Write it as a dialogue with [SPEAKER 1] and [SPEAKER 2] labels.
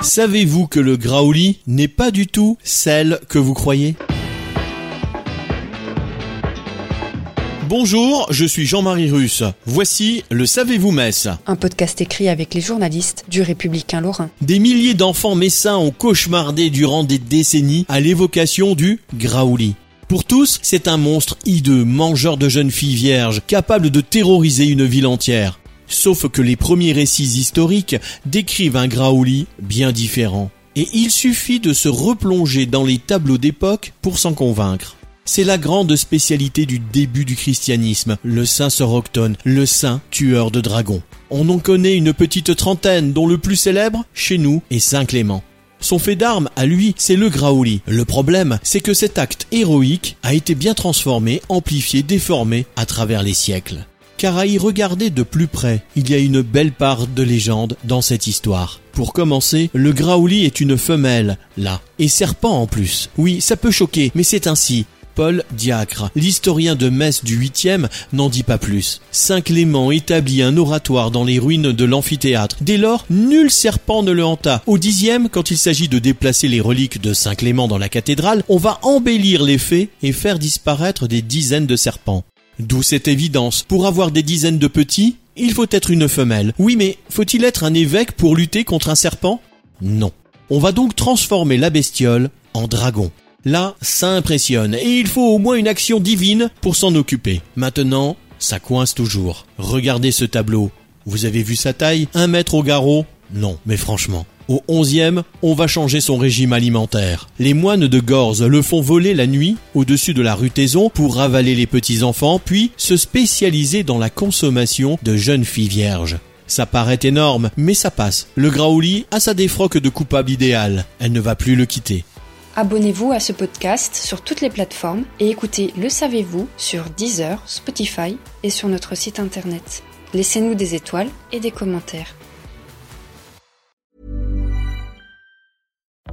[SPEAKER 1] Savez-vous que le graouli n'est pas du tout celle que vous croyez? Bonjour, je suis Jean-Marie Russe. Voici le Savez-vous Metz
[SPEAKER 2] Un podcast écrit avec les journalistes du Républicain Lorrain.
[SPEAKER 1] Des milliers d'enfants messins ont cauchemardé durant des décennies à l'évocation du graouli. Pour tous, c'est un monstre hideux, mangeur de jeunes filles vierges, capable de terroriser une ville entière. Sauf que les premiers récits historiques décrivent un graouli bien différent. Et il suffit de se replonger dans les tableaux d'époque pour s'en convaincre. C'est la grande spécialité du début du christianisme, le saint Soroctone, le saint tueur de dragons. On en connaît une petite trentaine, dont le plus célèbre, chez nous, est Saint Clément. Son fait d'armes, à lui, c'est le graouli. Le problème, c'est que cet acte héroïque a été bien transformé, amplifié, déformé à travers les siècles. Car à y regarder de plus près, il y a une belle part de légende dans cette histoire. Pour commencer, le graouli est une femelle, là, et serpent en plus. Oui, ça peut choquer, mais c'est ainsi. Paul Diacre, l'historien de Metz du 8e, n'en dit pas plus. Saint Clément établit un oratoire dans les ruines de l'amphithéâtre. Dès lors, nul serpent ne le hanta. Au dixième, quand il s'agit de déplacer les reliques de Saint Clément dans la cathédrale, on va embellir les faits et faire disparaître des dizaines de serpents. D'où cette évidence. Pour avoir des dizaines de petits, il faut être une femelle. Oui, mais faut-il être un évêque pour lutter contre un serpent? Non. On va donc transformer la bestiole en dragon. Là, ça impressionne, et il faut au moins une action divine pour s'en occuper. Maintenant, ça coince toujours. Regardez ce tableau. Vous avez vu sa taille? Un mètre au garrot? Non, mais franchement. Au onzième, on va changer son régime alimentaire. Les moines de Gorze le font voler la nuit au-dessus de la rue Taison pour ravaler les petits-enfants, puis se spécialiser dans la consommation de jeunes filles vierges. Ça paraît énorme, mais ça passe. Le Graouli a sa défroque de coupable idéal. Elle ne va plus le quitter.
[SPEAKER 2] Abonnez-vous à ce podcast sur toutes les plateformes et écoutez Le Savez-vous sur Deezer, Spotify et sur notre site internet. Laissez-nous des étoiles et des commentaires.